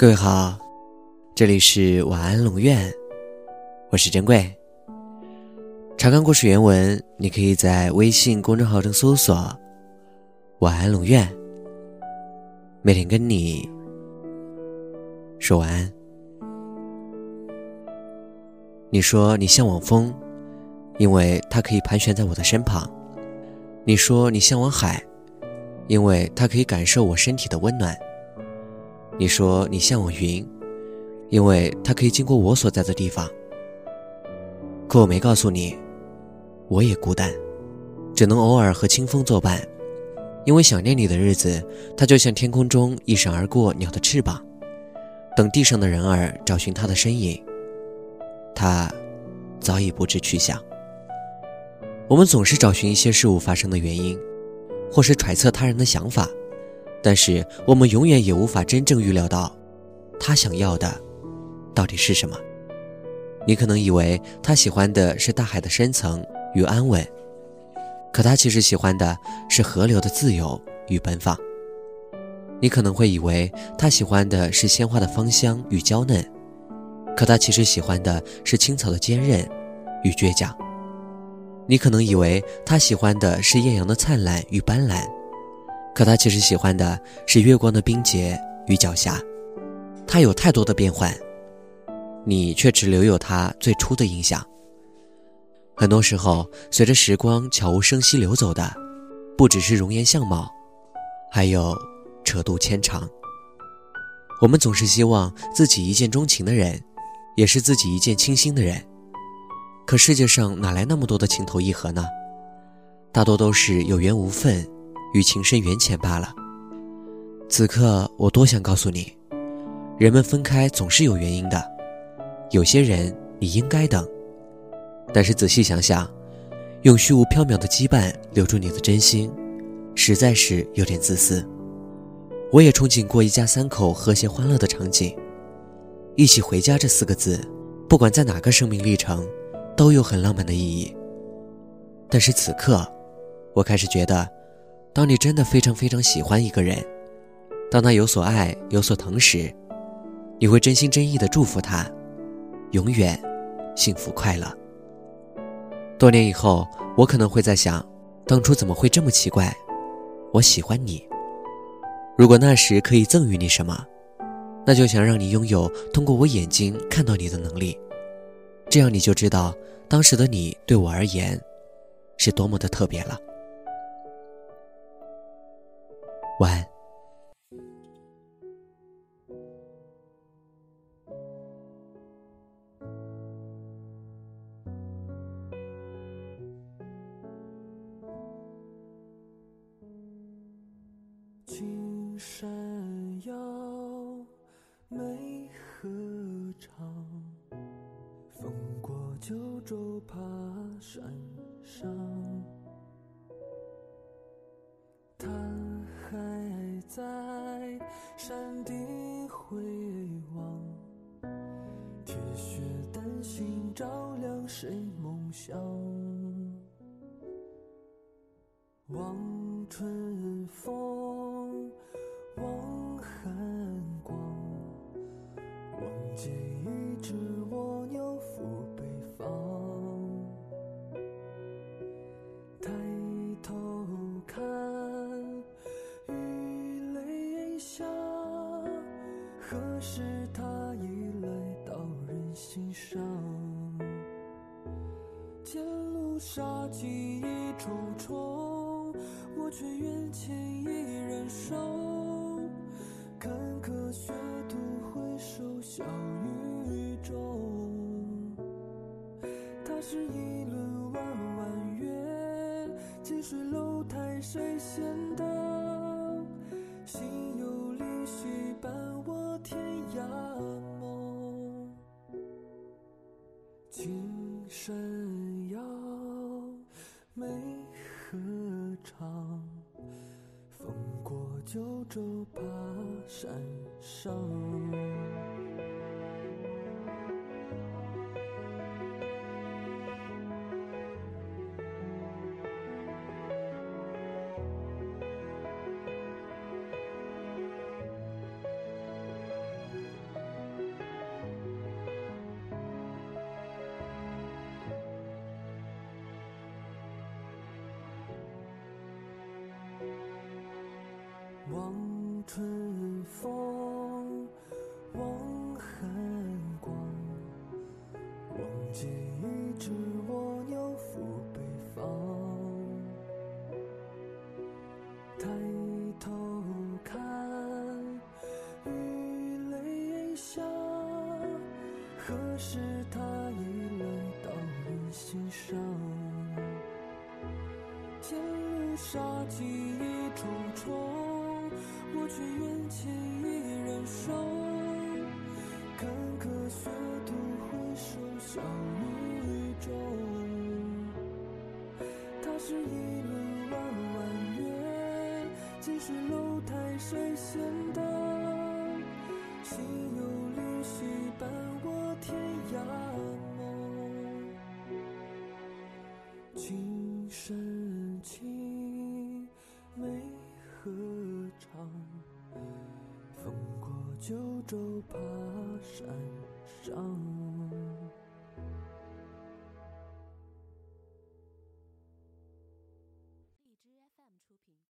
各位好，这里是晚安龙院，我是珍贵。查看故事原文，你可以在微信公众号中搜索“晚安龙院”，每天跟你说晚安。你说你向往风，因为它可以盘旋在我的身旁；你说你向往海，因为它可以感受我身体的温暖。你说你向往云，因为它可以经过我所在的地方。可我没告诉你，我也孤单，只能偶尔和清风作伴。因为想念你的日子，它就像天空中一闪而过鸟的翅膀，等地上的人儿找寻它的身影。它早已不知去向。我们总是找寻一些事物发生的原因，或是揣测他人的想法。但是我们永远也无法真正预料到，他想要的到底是什么。你可能以为他喜欢的是大海的深层与安稳，可他其实喜欢的是河流的自由与奔放。你可能会以为他喜欢的是鲜花的芳香与娇嫩，可他其实喜欢的是青草的坚韧与倔强。你可能以为他喜欢的是艳阳的灿烂与斑斓。可他其实喜欢的是月光的冰洁与狡黠，他有太多的变换，你却只留有他最初的印象。很多时候，随着时光悄无声息流走的，不只是容颜相貌，还有扯度牵肠。我们总是希望自己一见钟情的人，也是自己一见倾心的人，可世界上哪来那么多的情投意合呢？大多都是有缘无分。与情深缘浅罢了。此刻，我多想告诉你，人们分开总是有原因的。有些人你应该等，但是仔细想想，用虚无缥缈的羁绊留住你的真心，实在是有点自私。我也憧憬过一家三口和谐欢乐的场景，一起回家这四个字，不管在哪个生命历程，都有很浪漫的意义。但是此刻，我开始觉得。当你真的非常非常喜欢一个人，当他有所爱有所疼时，你会真心真意的祝福他，永远幸福快乐。多年以后，我可能会在想，当初怎么会这么奇怪？我喜欢你。如果那时可以赠予你什么，那就想让你拥有通过我眼睛看到你的能力，这样你就知道当时的你对我而言，是多么的特别了。晚。青山遥，美河长？风过九州，爬山上。想？望春风，望寒光，望见一只蜗牛赴北方。抬头看。雨泪下何时他已来到人心上？前路杀机一重重，我却愿牵一人手。坎坷学徒回首笑语中，他是一轮弯弯月，近水楼台谁先登？没合唱？风过九州，爬山上。望春风，望寒光，望见一只蜗牛赴北方。抬头看，雨泪下，何时他已来到你心上？前路杀机已重重，我却愿轻易忍受。坎坷血途回首相遇中，他是一轮弯弯月，近水楼台谁先登？九州爬山上。